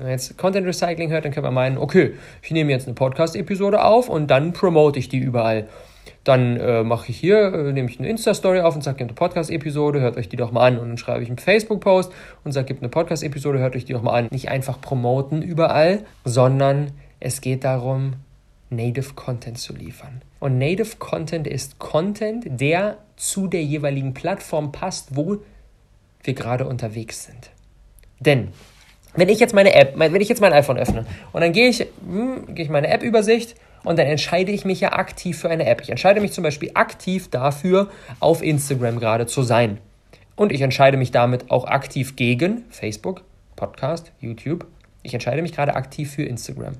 Wenn man jetzt Content Recycling hört, dann könnte man meinen, okay, ich nehme jetzt eine Podcast-Episode auf und dann promote ich die überall. Dann äh, mache ich hier, äh, nehme ich eine Insta-Story auf und sage, gibt eine Podcast-Episode, hört euch die doch mal an. Und dann schreibe ich einen Facebook-Post und sage, gibt eine Podcast-Episode, hört euch die doch mal an. Nicht einfach promoten überall, sondern es geht darum, Native Content zu liefern. Und Native Content ist Content, der zu der jeweiligen Plattform passt, wo wir gerade unterwegs sind. Denn wenn ich jetzt meine App, wenn ich jetzt mein iPhone öffne und dann gehe ich, hm, gehe ich meine App-Übersicht und dann entscheide ich mich ja aktiv für eine App. Ich entscheide mich zum Beispiel aktiv dafür, auf Instagram gerade zu sein. Und ich entscheide mich damit auch aktiv gegen Facebook, Podcast, YouTube. Ich entscheide mich gerade aktiv für Instagram.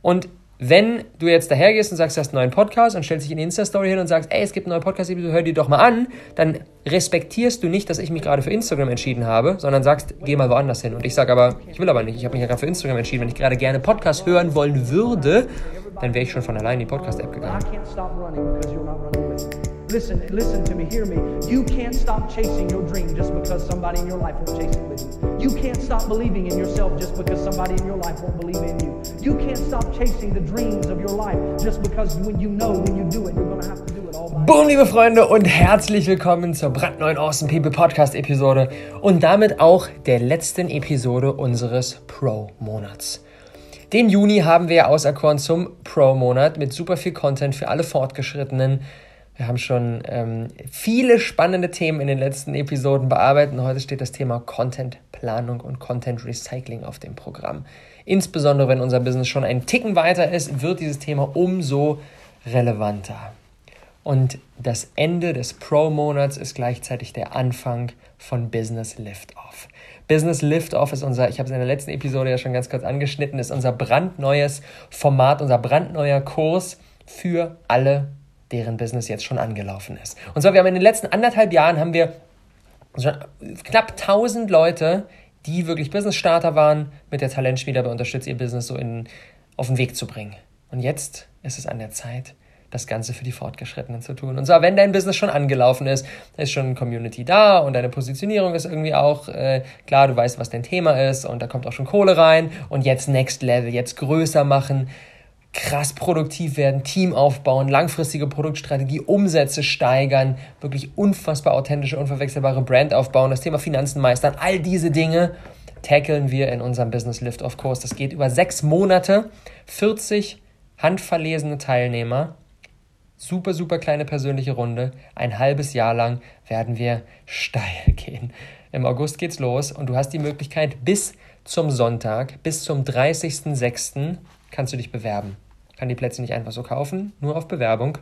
Und wenn du jetzt dahergehst und sagst, du hast einen neuen Podcast und stellst dich in die Insta-Story hin und sagst, ey, es gibt einen neuen Podcast, hör dir doch mal an, dann respektierst du nicht, dass ich mich gerade für Instagram entschieden habe, sondern sagst, geh mal woanders hin. Und ich sage aber, ich will aber nicht, ich habe mich ja gerade für Instagram entschieden. Wenn ich gerade gerne Podcast hören wollen würde, dann wäre ich schon von allein in die Podcast-App gegangen. Listen, listen to me, hear me. You can't stop chasing your dream just because somebody in your life won't chase it with you. You can't stop believing in yourself just because somebody in your life won't believe in you. You can't stop chasing the dreams of your life just because when you know when you do it, you're gonna have to do it all by Boom, liebe Freunde und herzlich willkommen zur brandneuen Awesome People Podcast Episode und damit auch der letzten Episode unseres Pro-Monats. Den Juni haben wir auserkoren zum Pro-Monat mit super viel Content für alle Fortgeschrittenen wir haben schon ähm, viele spannende Themen in den letzten Episoden bearbeitet und heute steht das Thema Contentplanung und Content Recycling auf dem Programm. Insbesondere wenn unser Business schon einen Ticken weiter ist, wird dieses Thema umso relevanter. Und das Ende des Pro-Monats ist gleichzeitig der Anfang von Business Liftoff. Business Liftoff ist unser, ich habe es in der letzten Episode ja schon ganz kurz angeschnitten, ist unser brandneues Format, unser brandneuer Kurs für alle deren Business jetzt schon angelaufen ist. Und zwar, wir haben in den letzten anderthalb Jahren haben wir knapp 1000 Leute, die wirklich Business-Starter waren, mit der Talentschmiede bei unterstützt, ihr Business so in, auf den Weg zu bringen. Und jetzt ist es an der Zeit, das Ganze für die Fortgeschrittenen zu tun. Und zwar, wenn dein Business schon angelaufen ist, ist schon eine Community da und deine Positionierung ist irgendwie auch äh, klar, du weißt, was dein Thema ist und da kommt auch schon Kohle rein und jetzt Next Level, jetzt größer machen, krass produktiv werden, Team aufbauen, langfristige Produktstrategie, Umsätze steigern, wirklich unfassbar authentische, unverwechselbare Brand aufbauen, das Thema Finanzen meistern, all diese Dinge tackeln wir in unserem Business Lift of Kurs. Das geht über sechs Monate, 40 handverlesene Teilnehmer, super, super kleine persönliche Runde. Ein halbes Jahr lang werden wir steil gehen. Im August geht's los und du hast die Möglichkeit bis zum Sonntag, bis zum 30.06 kannst du dich bewerben. Kann die Plätze nicht einfach so kaufen, nur auf Bewerbung.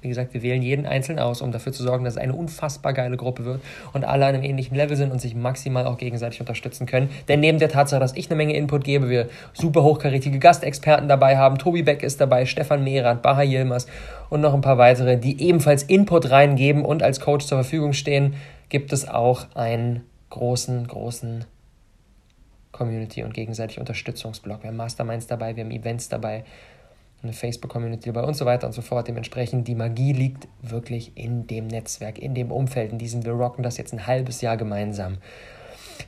Wie gesagt, wir wählen jeden einzeln aus, um dafür zu sorgen, dass es eine unfassbar geile Gruppe wird und alle an einem ähnlichen Level sind und sich maximal auch gegenseitig unterstützen können. Denn neben der Tatsache, dass ich eine Menge Input gebe, wir super hochkarätige Gastexperten dabei haben, Tobi Beck ist dabei, Stefan Mehrath, Baha Yilmaz und noch ein paar weitere, die ebenfalls Input reingeben und als Coach zur Verfügung stehen, gibt es auch einen großen, großen Community und gegenseitig Unterstützungsblock. Wir haben Masterminds dabei, wir haben Events dabei, eine Facebook-Community dabei und so weiter und so fort. Dementsprechend, die Magie liegt wirklich in dem Netzwerk, in dem Umfeld, in diesem, wir rocken das jetzt ein halbes Jahr gemeinsam.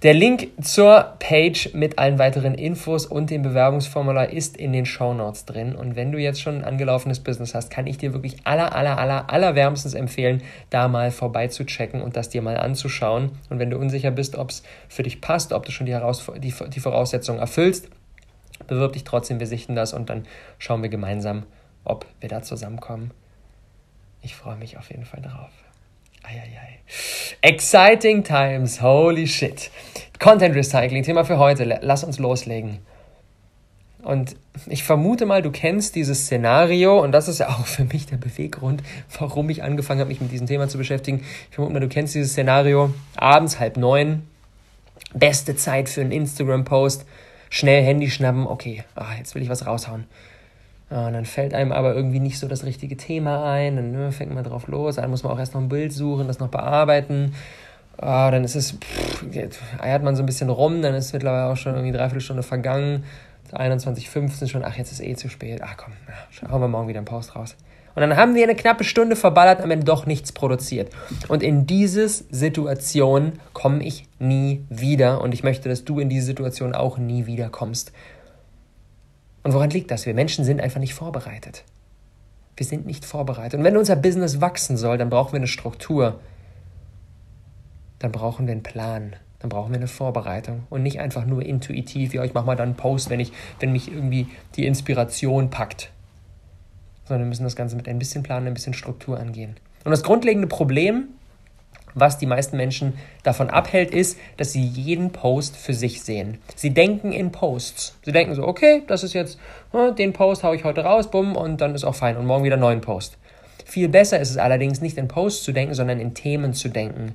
Der Link zur Page mit allen weiteren Infos und dem Bewerbungsformular ist in den Show Notes drin. Und wenn du jetzt schon ein angelaufenes Business hast, kann ich dir wirklich aller, aller, aller, aller wärmstens empfehlen, da mal vorbeizuchecken und das dir mal anzuschauen. Und wenn du unsicher bist, ob es für dich passt, ob du schon die, Heraus die, die Voraussetzungen erfüllst, bewirb dich trotzdem, wir sichten das und dann schauen wir gemeinsam, ob wir da zusammenkommen. Ich freue mich auf jeden Fall drauf. Eieiei. Exciting times, holy shit. Content Recycling, Thema für heute. Lass uns loslegen. Und ich vermute mal, du kennst dieses Szenario und das ist ja auch für mich der Beweggrund, warum ich angefangen habe, mich mit diesem Thema zu beschäftigen. Ich vermute mal, du kennst dieses Szenario. Abends halb neun, beste Zeit für einen Instagram-Post, schnell Handy schnappen, okay, ach, jetzt will ich was raushauen. Und dann fällt einem aber irgendwie nicht so das richtige Thema ein, dann ne, fängt man drauf los, dann muss man auch erst noch ein Bild suchen, das noch bearbeiten. Ah, dann ist es, pff, eiert man so ein bisschen rum, dann ist mittlerweile auch schon irgendwie dreiviertel Stunde vergangen, 21.15 schon, ach, jetzt ist eh zu spät, ach komm, ja, hauen wir morgen wieder einen Post raus. Und dann haben wir eine knappe Stunde verballert, am Ende doch nichts produziert. Und in diese Situation komme ich nie wieder. Und ich möchte, dass du in diese Situation auch nie wieder kommst. Und woran liegt das? Wir Menschen sind einfach nicht vorbereitet. Wir sind nicht vorbereitet. Und wenn unser Business wachsen soll, dann brauchen wir eine Struktur. Dann brauchen wir einen Plan. Dann brauchen wir eine Vorbereitung und nicht einfach nur intuitiv, ja, ich mache mal dann einen Post, wenn, ich, wenn mich irgendwie die Inspiration packt. Sondern wir müssen das Ganze mit ein bisschen Plan, ein bisschen Struktur angehen. Und das grundlegende Problem was die meisten Menschen davon abhält, ist, dass sie jeden Post für sich sehen. Sie denken in Posts. Sie denken so, okay, das ist jetzt, hm, den Post haue ich heute raus, bumm, und dann ist auch fein. Und morgen wieder einen neuen Post. Viel besser ist es allerdings, nicht in Posts zu denken, sondern in Themen zu denken.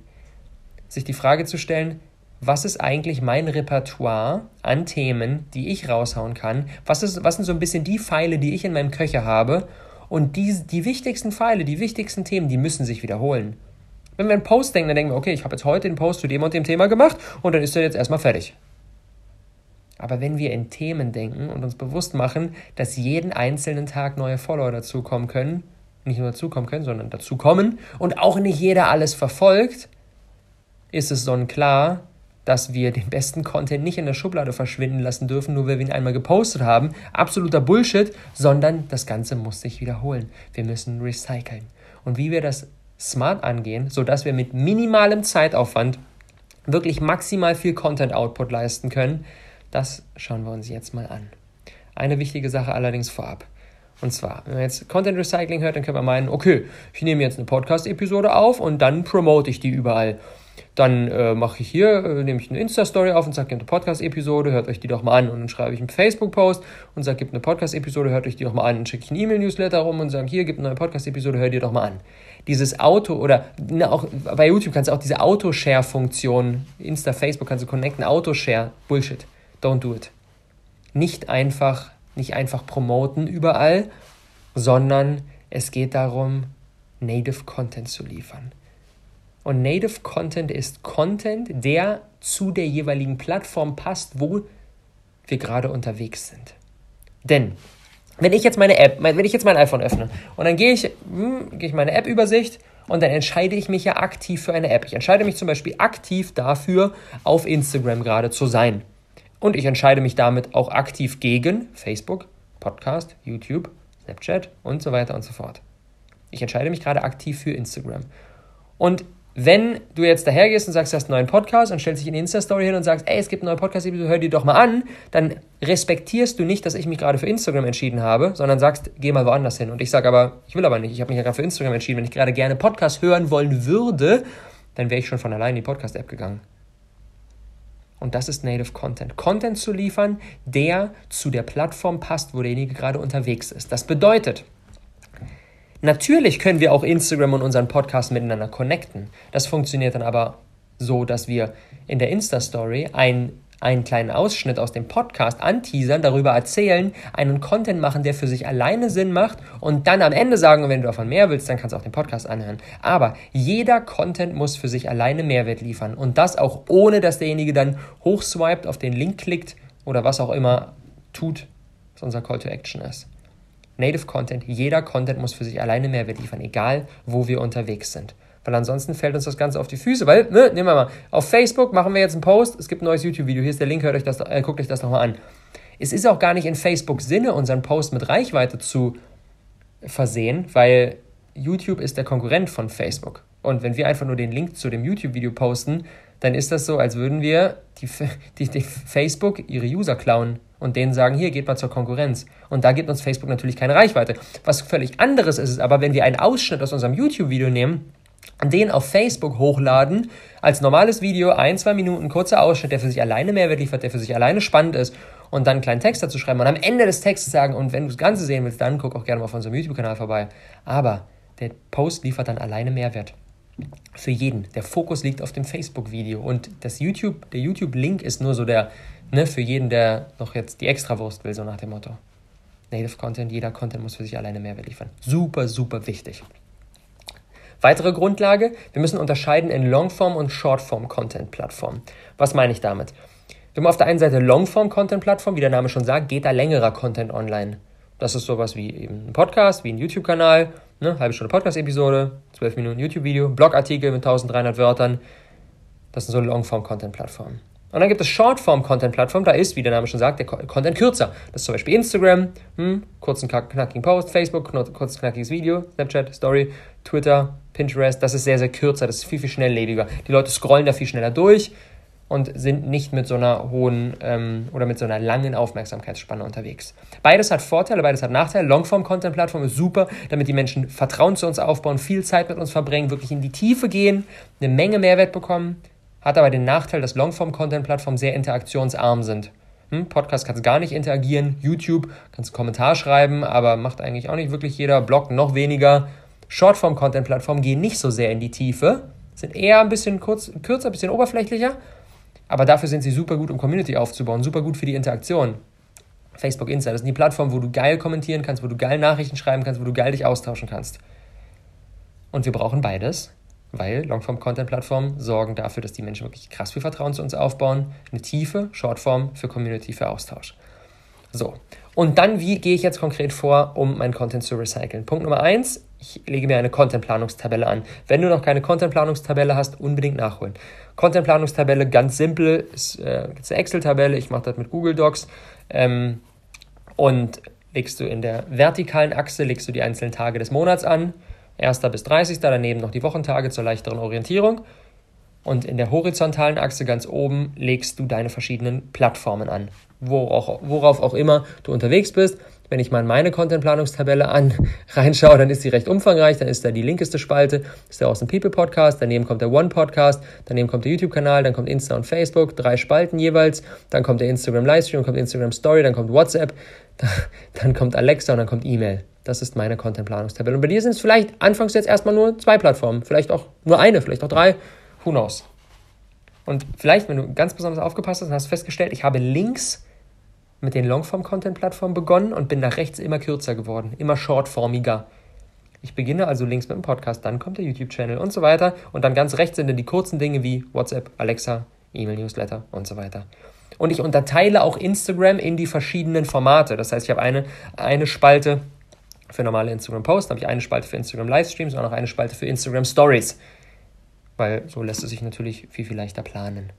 Sich die Frage zu stellen, was ist eigentlich mein Repertoire an Themen, die ich raushauen kann? Was, ist, was sind so ein bisschen die Pfeile, die ich in meinem Köcher habe? Und die, die wichtigsten Pfeile, die wichtigsten Themen, die müssen sich wiederholen. Wenn wir einen Post denken, dann denken wir, okay, ich habe jetzt heute den Post zu dem und dem Thema gemacht und dann ist er jetzt erstmal fertig. Aber wenn wir in Themen denken und uns bewusst machen, dass jeden einzelnen Tag neue Follower dazukommen können, nicht nur dazukommen können, sondern dazukommen und auch nicht jeder alles verfolgt, ist es sonnenklar, dass wir den besten Content nicht in der Schublade verschwinden lassen dürfen, nur weil wir ihn einmal gepostet haben. Absoluter Bullshit, sondern das Ganze muss sich wiederholen. Wir müssen recyceln. Und wie wir das smart angehen, sodass wir mit minimalem Zeitaufwand wirklich maximal viel Content-Output leisten können, das schauen wir uns jetzt mal an. Eine wichtige Sache allerdings vorab. Und zwar, wenn man jetzt Content Recycling hört, dann können wir meinen, okay, ich nehme jetzt eine Podcast-Episode auf und dann promote ich die überall. Dann äh, mache ich hier, äh, nehme ich eine Insta-Story auf und sage, gibt eine Podcast-Episode, hört euch die doch mal an. Und dann schreibe ich einen Facebook-Post und sage, gibt eine Podcast-Episode, hört euch die doch mal an. Und schicke ich einen E-Mail-Newsletter rum und sage, hier, gibt eine neue Podcast-Episode, hört ihr doch mal an. Dieses Auto oder na, auch bei YouTube kannst du auch diese Auto-Share-Funktion, Insta, Facebook kannst du connecten, Auto-Share, Bullshit. Don't do it. Nicht einfach, nicht einfach promoten überall, sondern es geht darum, Native Content zu liefern. Und Native Content ist Content, der zu der jeweiligen Plattform passt, wo wir gerade unterwegs sind. Denn wenn ich jetzt meine App, wenn ich jetzt mein iPhone öffne und dann gehe ich, hm, gehe ich meine App-Übersicht und dann entscheide ich mich ja aktiv für eine App. Ich entscheide mich zum Beispiel aktiv dafür, auf Instagram gerade zu sein. Und ich entscheide mich damit auch aktiv gegen Facebook, Podcast, YouTube, Snapchat und so weiter und so fort. Ich entscheide mich gerade aktiv für Instagram. Und wenn du jetzt dahergehst und sagst, du hast einen neuen Podcast und stellst dich in die Insta-Story hin und sagst, ey, es gibt eine neue Podcast-Episode, hör die doch mal an, dann respektierst du nicht, dass ich mich gerade für Instagram entschieden habe, sondern sagst, geh mal woanders hin. Und ich sage aber, ich will aber nicht, ich habe mich ja gerade für Instagram entschieden. Wenn ich gerade gerne Podcast hören wollen würde, dann wäre ich schon von allein in die Podcast-App gegangen. Und das ist Native Content. Content zu liefern, der zu der Plattform passt, wo derjenige gerade unterwegs ist. Das bedeutet, Natürlich können wir auch Instagram und unseren Podcast miteinander connecten. Das funktioniert dann aber so, dass wir in der Insta-Story ein einen kleinen Ausschnitt aus dem Podcast anteasern, darüber erzählen, einen Content machen, der für sich alleine Sinn macht und dann am Ende sagen, wenn du davon mehr willst, dann kannst du auch den Podcast anhören. Aber jeder Content muss für sich alleine Mehrwert liefern und das auch ohne, dass derjenige dann hochswiped, auf den Link klickt oder was auch immer tut, was unser Call to Action ist. Native Content, jeder Content muss für sich alleine Mehrwert liefern, egal wo wir unterwegs sind. Weil ansonsten fällt uns das Ganze auf die Füße. Weil, ne, nehmen wir mal, auf Facebook machen wir jetzt einen Post, es gibt ein neues YouTube-Video, hier ist der Link, hört euch das, äh, guckt euch das nochmal an. Es ist auch gar nicht in Facebook Sinne, unseren Post mit Reichweite zu versehen, weil YouTube ist der Konkurrent von Facebook. Und wenn wir einfach nur den Link zu dem YouTube-Video posten, dann ist das so, als würden wir die, die, die Facebook ihre User klauen und denen sagen, hier geht mal zur Konkurrenz. Und da gibt uns Facebook natürlich keine Reichweite. Was völlig anderes ist es aber, wenn wir einen Ausschnitt aus unserem YouTube-Video nehmen, den auf Facebook hochladen, als normales Video, ein, zwei Minuten, kurzer Ausschnitt, der für sich alleine Mehrwert liefert, der für sich alleine spannend ist und dann einen kleinen Text dazu schreiben und am Ende des Textes sagen, und wenn du das Ganze sehen willst, dann guck auch gerne mal auf unserem YouTube-Kanal vorbei. Aber der Post liefert dann alleine Mehrwert. Für jeden. Der Fokus liegt auf dem Facebook-Video und das YouTube, der YouTube-Link ist nur so der, ne, für jeden, der noch jetzt die Extrawurst will, so nach dem Motto. Native Content, jeder Content muss für sich alleine Mehrwert liefern. Super, super wichtig. Weitere Grundlage, wir müssen unterscheiden in Longform und Shortform Content Plattformen. Was meine ich damit? Wir haben auf der einen Seite Longform Content Plattform, wie der Name schon sagt, geht da längerer Content online. Das ist sowas wie eben ein Podcast, wie ein YouTube-Kanal, Ne? Halbe Stunde Podcast-Episode, 12 Minuten YouTube-Video, Blogartikel mit 1300 Wörtern. Das sind so Longform-Content-Plattformen. Und dann gibt es Shortform-Content-Plattformen, da ist, wie der Name schon sagt, der Content kürzer. Das ist zum Beispiel Instagram, hm, kurzen, knackigen Post, Facebook, kurzes, knackiges Video, Snapchat, Story, Twitter, Pinterest. Das ist sehr, sehr kürzer, das ist viel, viel schnelllebiger. Die Leute scrollen da viel schneller durch und sind nicht mit so einer hohen ähm, oder mit so einer langen Aufmerksamkeitsspanne unterwegs. Beides hat Vorteile, beides hat Nachteile. Longform-Content-Plattform ist super, damit die Menschen Vertrauen zu uns aufbauen, viel Zeit mit uns verbringen, wirklich in die Tiefe gehen, eine Menge Mehrwert bekommen hat aber den Nachteil, dass Longform-Content-Plattformen sehr interaktionsarm sind. Hm, Podcast kannst gar nicht interagieren, YouTube kannst du Kommentar schreiben, aber macht eigentlich auch nicht wirklich jeder, Blog noch weniger. Shortform-Content-Plattformen gehen nicht so sehr in die Tiefe, sind eher ein bisschen kurz, kürzer, ein bisschen oberflächlicher, aber dafür sind sie super gut, um Community aufzubauen, super gut für die Interaktion. Facebook Insta, das sind die Plattformen, wo du geil kommentieren kannst, wo du geil Nachrichten schreiben kannst, wo du geil dich austauschen kannst. Und wir brauchen beides weil Longform-Content-Plattformen sorgen dafür, dass die Menschen wirklich krass viel Vertrauen zu uns aufbauen. Eine tiefe Shortform für Community, für Austausch. So, und dann, wie gehe ich jetzt konkret vor, um meinen Content zu recyceln? Punkt Nummer eins, ich lege mir eine Content-Planungstabelle an. Wenn du noch keine Content-Planungstabelle hast, unbedingt nachholen. Content-Planungstabelle, ganz simpel, ist äh, eine Excel-Tabelle, ich mache das mit Google Docs. Ähm, und legst du in der vertikalen Achse, legst du die einzelnen Tage des Monats an 1. bis 30. Daneben noch die Wochentage zur leichteren Orientierung. Und in der horizontalen Achse ganz oben legst du deine verschiedenen Plattformen an. Worauf, worauf auch immer du unterwegs bist. Wenn ich mal in meine Contentplanungstabelle an reinschaue, dann ist sie recht umfangreich. Dann ist da die linkeste Spalte, ist der Awesome People Podcast, daneben kommt der One Podcast, daneben kommt der YouTube-Kanal, dann kommt Insta und Facebook, drei Spalten jeweils, dann kommt der Instagram Livestream, kommt Instagram Story, dann kommt WhatsApp, dann kommt Alexa und dann kommt E-Mail. Das ist meine Content-Planungstabelle. Und bei dir sind es vielleicht anfangs jetzt erstmal nur zwei Plattformen, vielleicht auch nur eine, vielleicht auch drei, who knows. Und vielleicht, wenn du ganz besonders aufgepasst hast, hast du festgestellt, ich habe links mit den Longform-Content-Plattformen begonnen und bin nach rechts immer kürzer geworden, immer shortformiger. Ich beginne also links mit dem Podcast, dann kommt der YouTube-Channel und so weiter. Und dann ganz rechts sind dann die kurzen Dinge wie WhatsApp, Alexa, E-Mail-Newsletter und so weiter. Und ich unterteile auch Instagram in die verschiedenen Formate. Das heißt, ich habe eine, eine Spalte für normale Instagram-Posts, dann habe ich eine Spalte für Instagram-Livestreams und auch noch eine Spalte für Instagram-Stories. Weil so lässt es sich natürlich viel, viel leichter planen.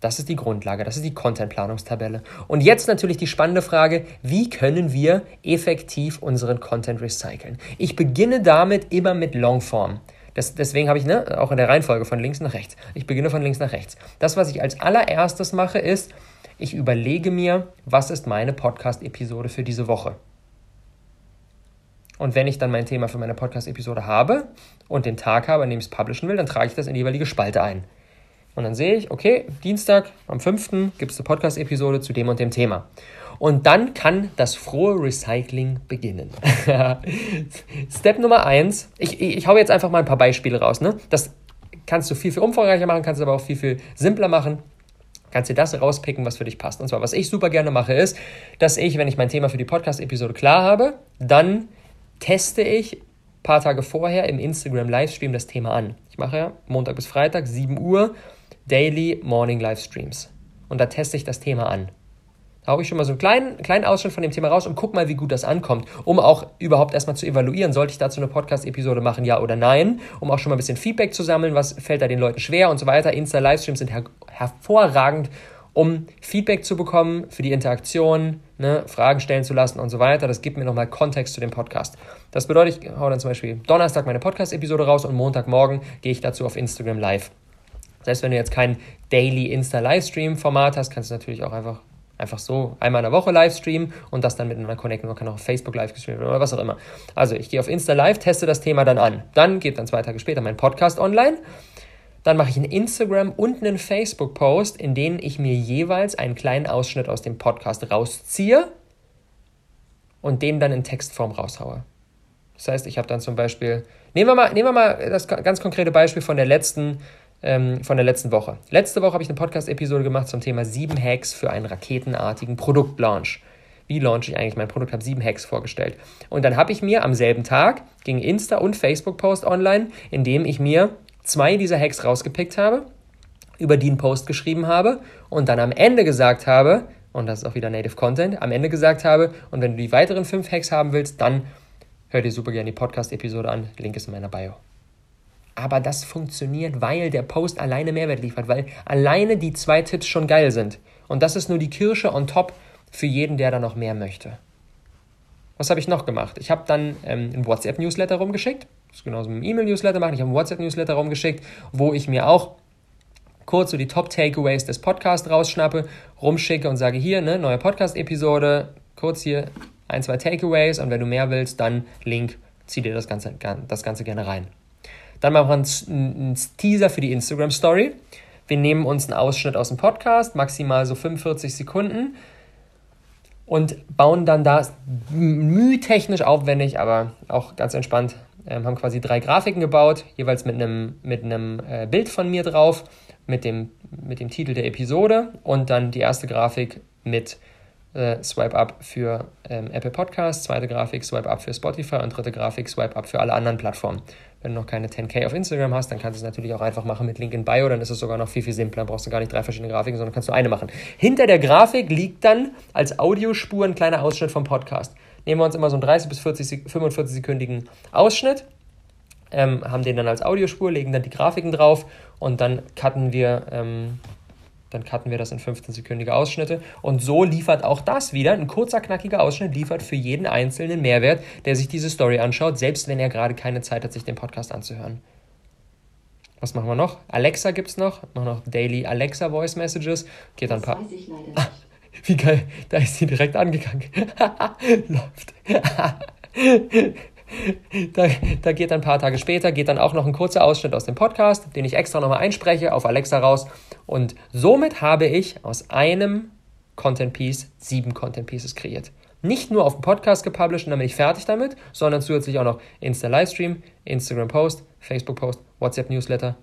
Das ist die Grundlage, das ist die Content-Planungstabelle. Und jetzt natürlich die spannende Frage, wie können wir effektiv unseren Content recyceln? Ich beginne damit immer mit Longform. Das, deswegen habe ich ne, auch in der Reihenfolge von links nach rechts. Ich beginne von links nach rechts. Das, was ich als allererstes mache, ist, ich überlege mir, was ist meine Podcast-Episode für diese Woche. Und wenn ich dann mein Thema für meine Podcast-Episode habe und den Tag habe, an dem ich es publishen will, dann trage ich das in die jeweilige Spalte ein. Und dann sehe ich, okay, Dienstag am 5. gibt es eine Podcast-Episode zu dem und dem Thema. Und dann kann das frohe Recycling beginnen. Step Nummer 1, ich, ich, ich hau jetzt einfach mal ein paar Beispiele raus. Ne? Das kannst du viel, viel umfangreicher machen, kannst du aber auch viel, viel simpler machen kannst dir das rauspicken, was für dich passt. Und zwar, was ich super gerne mache, ist, dass ich, wenn ich mein Thema für die Podcast-Episode klar habe, dann teste ich ein paar Tage vorher im Instagram Livestream das Thema an. Ich mache ja Montag bis Freitag, 7 Uhr, Daily Morning Livestreams. Und da teste ich das Thema an. Da habe ich schon mal so einen kleinen, kleinen Ausschnitt von dem Thema raus und guck mal, wie gut das ankommt, um auch überhaupt erstmal zu evaluieren, sollte ich dazu eine Podcast-Episode machen, ja oder nein, um auch schon mal ein bisschen Feedback zu sammeln, was fällt da den Leuten schwer und so weiter. Insta-Livestreams sind her hervorragend, um Feedback zu bekommen für die Interaktion, ne, Fragen stellen zu lassen und so weiter. Das gibt mir nochmal Kontext zu dem Podcast. Das bedeutet, ich haue dann zum Beispiel Donnerstag meine Podcast-Episode raus und Montagmorgen gehe ich dazu auf Instagram live. Heißt, wenn du jetzt kein Daily Insta-Livestream-Format hast, kannst du natürlich auch einfach, einfach so einmal in der Woche Livestreamen und das dann miteinander connecten. Man kann auch auf Facebook live gestreamt oder was auch immer. Also ich gehe auf Insta live, teste das Thema dann an. Dann geht dann zwei Tage später mein Podcast online dann mache ich einen Instagram- und einen Facebook-Post, in denen ich mir jeweils einen kleinen Ausschnitt aus dem Podcast rausziehe und den dann in Textform raushaue. Das heißt, ich habe dann zum Beispiel, nehmen wir mal, nehmen wir mal das ganz konkrete Beispiel von der letzten, ähm, von der letzten Woche. Letzte Woche habe ich eine Podcast-Episode gemacht zum Thema sieben Hacks für einen raketenartigen Produktlaunch. Wie launche ich eigentlich mein Produkt? Habe sieben Hacks vorgestellt. Und dann habe ich mir am selben Tag ging Insta und Facebook-Post online, in dem ich mir zwei dieser Hacks rausgepickt habe, über die einen Post geschrieben habe und dann am Ende gesagt habe, und das ist auch wieder Native Content, am Ende gesagt habe, und wenn du die weiteren fünf Hacks haben willst, dann hör dir super gerne die Podcast-Episode an. Link ist in meiner Bio. Aber das funktioniert, weil der Post alleine Mehrwert liefert, weil alleine die zwei Tipps schon geil sind. Und das ist nur die Kirsche on top für jeden, der da noch mehr möchte. Was habe ich noch gemacht? Ich habe dann ähm, einen WhatsApp-Newsletter rumgeschickt. Das ist genauso wie ein E-Mail-Newsletter machen. Ich habe einen WhatsApp-Newsletter rumgeschickt, wo ich mir auch kurz so die Top-Takeaways des Podcasts rausschnappe, rumschicke und sage, hier, ne, neue Podcast-Episode, kurz hier ein, zwei Takeaways und wenn du mehr willst, dann Link, zieh dir das Ganze, das Ganze gerne rein. Dann machen wir einen Teaser für die Instagram-Story. Wir nehmen uns einen Ausschnitt aus dem Podcast, maximal so 45 Sekunden und bauen dann da mühtechnisch aufwendig, aber auch ganz entspannt, ähm, haben quasi drei Grafiken gebaut, jeweils mit einem, mit äh, Bild von mir drauf, mit dem, mit dem Titel der Episode und dann die erste Grafik mit äh, Swipe Up für ähm, Apple Podcasts, zweite Grafik Swipe Up für Spotify und dritte Grafik Swipe Up für alle anderen Plattformen. Wenn du noch keine 10k auf Instagram hast, dann kannst du es natürlich auch einfach machen mit Link in Bio, dann ist es sogar noch viel, viel simpler. Dann brauchst du gar nicht drei verschiedene Grafiken, sondern kannst du eine machen. Hinter der Grafik liegt dann als Audiospur ein kleiner Ausschnitt vom Podcast. Nehmen wir uns immer so einen 30 bis 40, 45 sekündigen Ausschnitt, ähm, haben den dann als Audiospur, legen dann die Grafiken drauf und dann cutten wir ähm, dann cutten wir das in 15-sekündige Ausschnitte. Und so liefert auch das wieder, ein kurzer, knackiger Ausschnitt, liefert für jeden Einzelnen Mehrwert, der sich diese Story anschaut, selbst wenn er gerade keine Zeit hat, sich den Podcast anzuhören. Was machen wir noch? Alexa gibt es noch. Machen noch Daily Alexa Voice Messages. Geht dann ein paar. Weiß ich leider nicht. Ah, wie geil, da ist sie direkt angegangen. Läuft. Da, da, geht dann ein paar Tage später, geht dann auch noch ein kurzer Ausschnitt aus dem Podcast, den ich extra nochmal einspreche, auf Alexa raus. Und somit habe ich aus einem Content Piece sieben Content Pieces kreiert. Nicht nur auf dem Podcast gepublished und dann bin ich fertig damit, sondern zusätzlich auch noch Insta Livestream, Instagram Post, Facebook Post, WhatsApp Newsletter,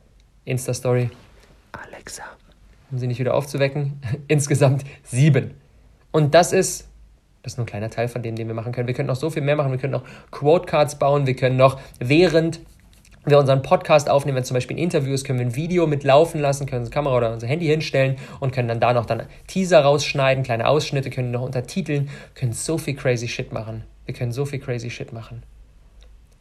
Insta Story. Alexa. Um sie nicht wieder aufzuwecken. Insgesamt sieben. Und das ist das ist nur ein kleiner Teil von dem, den wir machen können. Wir können noch so viel mehr machen. Wir können noch Quote-Cards bauen. Wir können noch, während wir unseren Podcast aufnehmen, wenn zum Beispiel Interviews, können wir ein Video mitlaufen lassen, können unsere Kamera oder unser Handy hinstellen und können dann da noch dann Teaser rausschneiden, kleine Ausschnitte, können noch untertiteln, können so viel crazy Shit machen. Wir können so viel crazy Shit machen.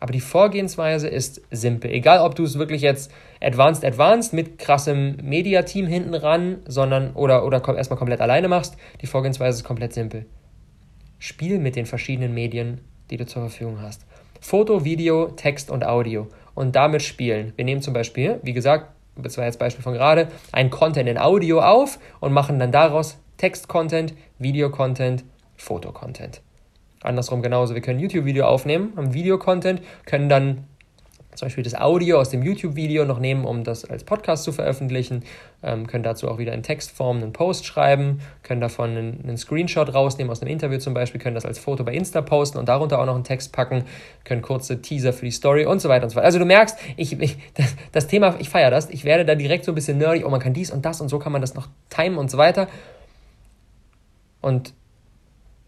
Aber die Vorgehensweise ist simpel. Egal, ob du es wirklich jetzt advanced, advanced mit krassem Media-Team hinten ran, sondern oder, oder erstmal komplett alleine machst, die Vorgehensweise ist komplett simpel. Spiel mit den verschiedenen Medien, die du zur Verfügung hast. Foto, Video, Text und Audio. Und damit spielen. Wir nehmen zum Beispiel, wie gesagt, das war jetzt Beispiel von gerade, ein Content in Audio auf und machen dann daraus Text-Content, Video-Content, Foto-Content. Andersrum genauso. Wir können YouTube-Video aufnehmen, haben Video-Content, können dann zum Beispiel das Audio aus dem YouTube-Video noch nehmen, um das als Podcast zu veröffentlichen, ähm, können dazu auch wieder in Textform einen Post schreiben, können davon einen, einen, Screenshot rausnehmen aus einem Interview zum Beispiel, können das als Foto bei Insta posten und darunter auch noch einen Text packen, können kurze Teaser für die Story und so weiter und so weiter. Also du merkst, ich, ich das, das Thema, ich feiere das, ich werde da direkt so ein bisschen nerdy, oh man kann dies und das und so kann man das noch timen und so weiter. Und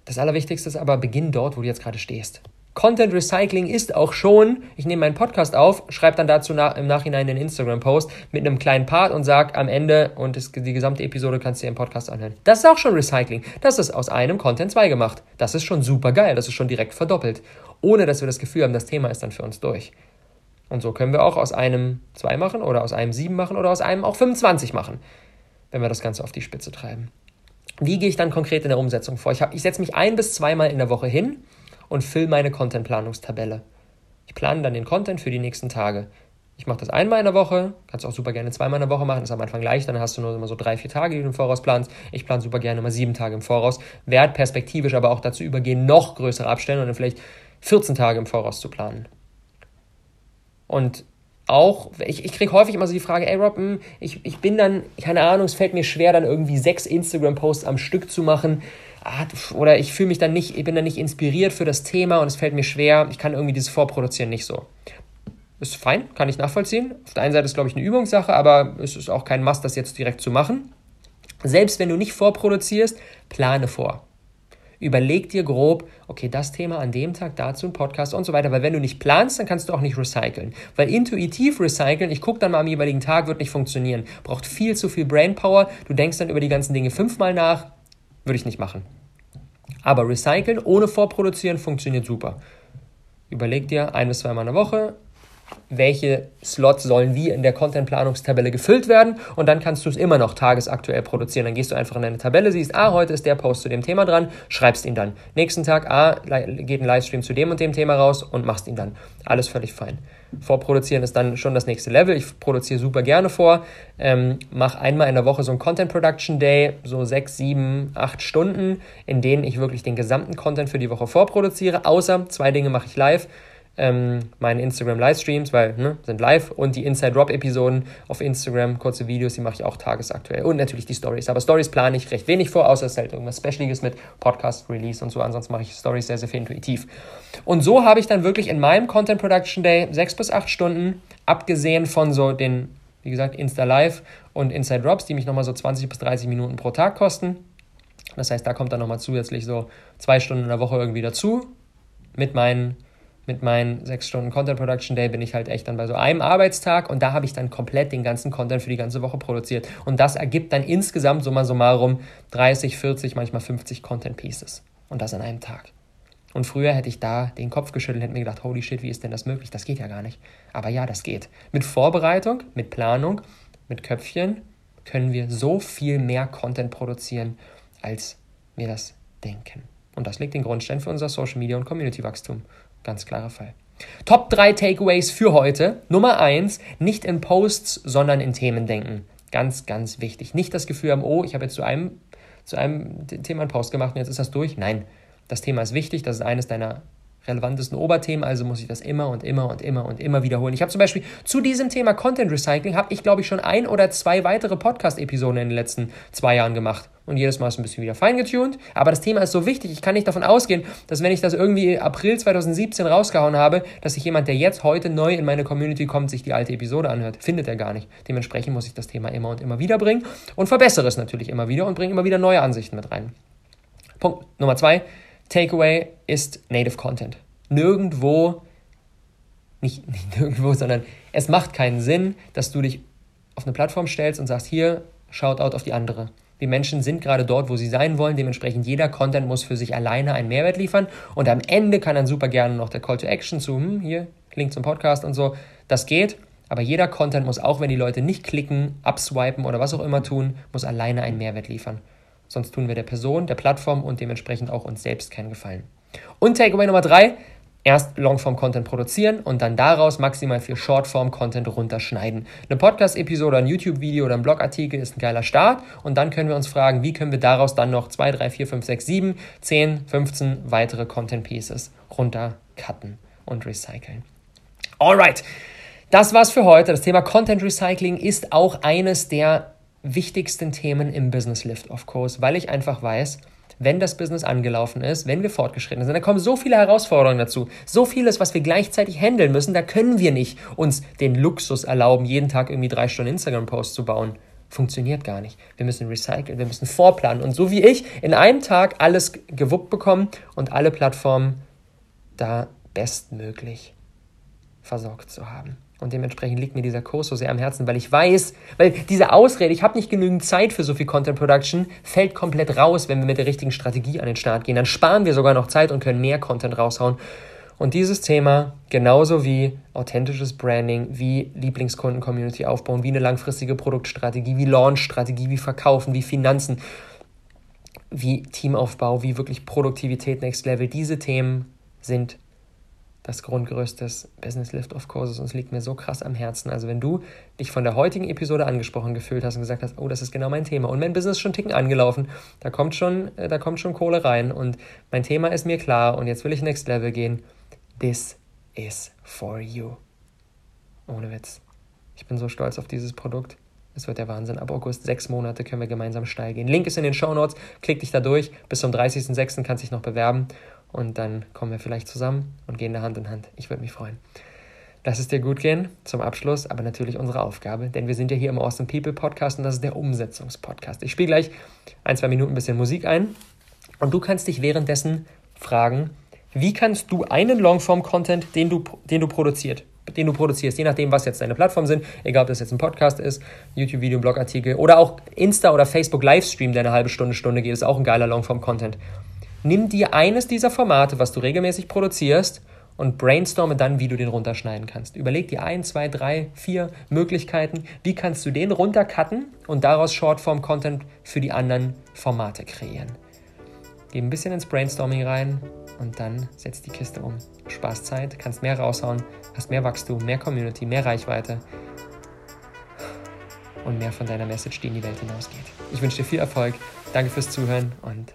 das Allerwichtigste ist aber, beginn dort, wo du jetzt gerade stehst. Content Recycling ist auch schon, ich nehme meinen Podcast auf, schreibe dann dazu nach, im Nachhinein einen Instagram-Post mit einem kleinen Part und sage am Ende, und das, die gesamte Episode kannst du dir im Podcast anhören. Das ist auch schon Recycling. Das ist aus einem Content 2 gemacht. Das ist schon super geil. Das ist schon direkt verdoppelt. Ohne dass wir das Gefühl haben, das Thema ist dann für uns durch. Und so können wir auch aus einem 2 machen oder aus einem 7 machen oder aus einem auch 25 machen, wenn wir das Ganze auf die Spitze treiben. Wie gehe ich dann konkret in der Umsetzung vor? Ich, ich setze mich ein bis zweimal in der Woche hin und fülle meine Contentplanungstabelle. Ich plane dann den Content für die nächsten Tage. Ich mache das einmal in der Woche, kannst auch super gerne zweimal in der Woche machen, ist am Anfang leicht, dann hast du nur immer so drei, vier Tage, die du im Voraus planst. Ich plane super gerne immer sieben Tage im Voraus, werde perspektivisch aber auch dazu übergehen, noch größere Abstände und dann vielleicht 14 Tage im Voraus zu planen. Und auch, ich, ich kriege häufig immer so die Frage, ey Rob, hm, ich, ich bin dann, keine Ahnung, es fällt mir schwer, dann irgendwie sechs Instagram-Posts am Stück zu machen ah, oder ich fühle mich dann nicht, ich bin dann nicht inspiriert für das Thema und es fällt mir schwer, ich kann irgendwie dieses Vorproduzieren nicht so. Ist fein, kann ich nachvollziehen. Auf der einen Seite ist, glaube ich, eine Übungssache, aber es ist auch kein Must, das jetzt direkt zu machen. Selbst wenn du nicht vorproduzierst, plane vor. Überleg dir grob, okay, das Thema an dem Tag, dazu ein Podcast und so weiter. Weil wenn du nicht planst, dann kannst du auch nicht recyceln. Weil intuitiv recyceln, ich gucke dann mal am jeweiligen Tag, wird nicht funktionieren. Braucht viel zu viel Brainpower. Du denkst dann über die ganzen Dinge fünfmal nach, würde ich nicht machen. Aber recyceln ohne vorproduzieren funktioniert super. Überleg dir ein bis zweimal in der Woche, welche Slots sollen wie in der Content-Planungstabelle gefüllt werden und dann kannst du es immer noch tagesaktuell produzieren. Dann gehst du einfach in deine Tabelle, siehst, ah, heute ist der Post zu dem Thema dran, schreibst ihn dann. Nächsten Tag, ah, geht ein Livestream zu dem und dem Thema raus und machst ihn dann. Alles völlig fein. Vorproduzieren ist dann schon das nächste Level. Ich produziere super gerne vor, ähm, mache einmal in der Woche so ein Content Production Day, so sechs, sieben, acht Stunden, in denen ich wirklich den gesamten Content für die Woche vorproduziere. Außer zwei Dinge mache ich live ähm, meine Instagram-Livestreams, weil ne, sind live und die Inside Drop-Episoden auf Instagram, kurze Videos, die mache ich auch tagesaktuell und natürlich die Stories. Aber Stories plane ich recht wenig vor, außer es ist halt irgendwas Specialiges mit Podcast-Release und so. Ansonsten mache ich Stories sehr, sehr viel intuitiv. Und so habe ich dann wirklich in meinem Content Production Day sechs bis acht Stunden, abgesehen von so den, wie gesagt, Insta Live und Inside Drops, die mich nochmal so 20 bis 30 Minuten pro Tag kosten. Das heißt, da kommt dann nochmal zusätzlich so zwei Stunden in der Woche irgendwie dazu mit meinen mit meinen sechs Stunden Content Production Day bin ich halt echt dann bei so einem Arbeitstag und da habe ich dann komplett den ganzen Content für die ganze Woche produziert. Und das ergibt dann insgesamt summa summarum 30, 40, manchmal 50 Content Pieces. Und das an einem Tag. Und früher hätte ich da den Kopf geschüttelt, hätte mir gedacht, holy shit, wie ist denn das möglich? Das geht ja gar nicht. Aber ja, das geht. Mit Vorbereitung, mit Planung, mit Köpfchen können wir so viel mehr Content produzieren, als wir das denken. Und das legt den Grundstein für unser Social Media und Community Wachstum. Ganz klarer Fall. Top 3 Takeaways für heute. Nummer 1, nicht in Posts, sondern in Themen denken. Ganz, ganz wichtig. Nicht das Gefühl haben, oh, ich habe jetzt zu einem, zu einem Thema einen Post gemacht und jetzt ist das durch. Nein, das Thema ist wichtig, das ist eines deiner relevantesten Oberthemen, also muss ich das immer und immer und immer und immer wiederholen. Ich habe zum Beispiel zu diesem Thema Content Recycling, habe ich glaube ich schon ein oder zwei weitere Podcast-Episoden in den letzten zwei Jahren gemacht. Und jedes Mal ist ein bisschen wieder feingetuned. Aber das Thema ist so wichtig, ich kann nicht davon ausgehen, dass wenn ich das irgendwie April 2017 rausgehauen habe, dass sich jemand, der jetzt heute neu in meine Community kommt, sich die alte Episode anhört. Findet er gar nicht. Dementsprechend muss ich das Thema immer und immer wieder bringen und verbessere es natürlich immer wieder und bringe immer wieder neue Ansichten mit rein. Punkt Nummer zwei Takeaway ist Native Content. Nirgendwo, nicht, nicht nirgendwo, sondern es macht keinen Sinn, dass du dich auf eine Plattform stellst und sagst, hier, Shoutout auf die andere. Die Menschen sind gerade dort, wo sie sein wollen. Dementsprechend jeder Content muss für sich alleine einen Mehrwert liefern. Und am Ende kann dann super gerne noch der Call to Action zu, hm, hier, Link zum Podcast und so. Das geht. Aber jeder Content muss, auch wenn die Leute nicht klicken, abswipen oder was auch immer tun, muss alleine einen Mehrwert liefern. Sonst tun wir der Person, der Plattform und dementsprechend auch uns selbst keinen Gefallen. Und Takeaway Nummer drei, erst Longform-Content produzieren und dann daraus maximal viel Shortform-Content runterschneiden. Eine Podcast-Episode, ein YouTube-Video oder ein Blogartikel ist ein geiler Start und dann können wir uns fragen, wie können wir daraus dann noch 2, 3, 4, 5, 6, 7, 10, 15 weitere Content-Pieces runtercutten und recyceln. Alright, das war's für heute. Das Thema Content Recycling ist auch eines der wichtigsten Themen im Business Lift of Course, weil ich einfach weiß, wenn das Business angelaufen ist, wenn wir fortgeschritten sind, da kommen so viele Herausforderungen dazu, so vieles, was wir gleichzeitig handeln müssen, da können wir nicht uns den Luxus erlauben, jeden Tag irgendwie drei Stunden Instagram-Posts zu bauen. Funktioniert gar nicht. Wir müssen recyceln, wir müssen vorplanen und so wie ich in einem Tag alles gewuppt bekommen und alle Plattformen da bestmöglich versorgt zu haben. Und dementsprechend liegt mir dieser Kurs so sehr am Herzen, weil ich weiß, weil diese Ausrede, ich habe nicht genügend Zeit für so viel Content Production, fällt komplett raus, wenn wir mit der richtigen Strategie an den Start gehen. Dann sparen wir sogar noch Zeit und können mehr Content raushauen. Und dieses Thema, genauso wie authentisches Branding, wie Lieblingskunden-Community aufbauen, wie eine langfristige Produktstrategie, wie Launch-Strategie, wie Verkaufen, wie Finanzen, wie Teamaufbau, wie wirklich Produktivität Next Level, diese Themen sind das Grundgerüst des Business Lift of Courses und es liegt mir so krass am Herzen. Also wenn du dich von der heutigen Episode angesprochen gefühlt hast und gesagt hast, oh, das ist genau mein Thema und mein Business ist schon ticken angelaufen, da kommt schon, äh, da kommt schon Kohle rein und mein Thema ist mir klar und jetzt will ich next level gehen. This is for you. Ohne Witz. Ich bin so stolz auf dieses Produkt. Es wird der Wahnsinn. Ab August sechs Monate können wir gemeinsam steil gehen. Link ist in den Show Notes. Klick dich da durch. Bis zum 30.06. kannst du dich noch bewerben. Und dann kommen wir vielleicht zusammen und gehen da Hand in Hand. Ich würde mich freuen. Lass es dir gut gehen zum Abschluss, aber natürlich unsere Aufgabe, denn wir sind ja hier im Awesome People Podcast und das ist der Umsetzungspodcast. Ich spiele gleich ein, zwei Minuten ein bisschen Musik ein und du kannst dich währenddessen fragen, wie kannst du einen Longform-Content, den du, den du produziert, den du produzierst, je nachdem, was jetzt deine Plattform sind, egal ob das jetzt ein Podcast ist, YouTube-Video, Blogartikel oder auch Insta- oder Facebook-Livestream, der eine halbe Stunde, Stunde geht, ist auch ein geiler Longform-Content. Nimm dir eines dieser Formate, was du regelmäßig produzierst, und brainstorme dann, wie du den runterschneiden kannst. Überleg dir ein, zwei, drei, vier Möglichkeiten, wie kannst du den runtercutten und daraus Shortform-Content für die anderen Formate kreieren. Geh ein bisschen ins Brainstorming rein und dann setz die Kiste um. Spaßzeit, kannst mehr raushauen, hast mehr Wachstum, mehr Community, mehr Reichweite und mehr von deiner Message, die in die Welt hinausgeht. Ich wünsche dir viel Erfolg, danke fürs Zuhören und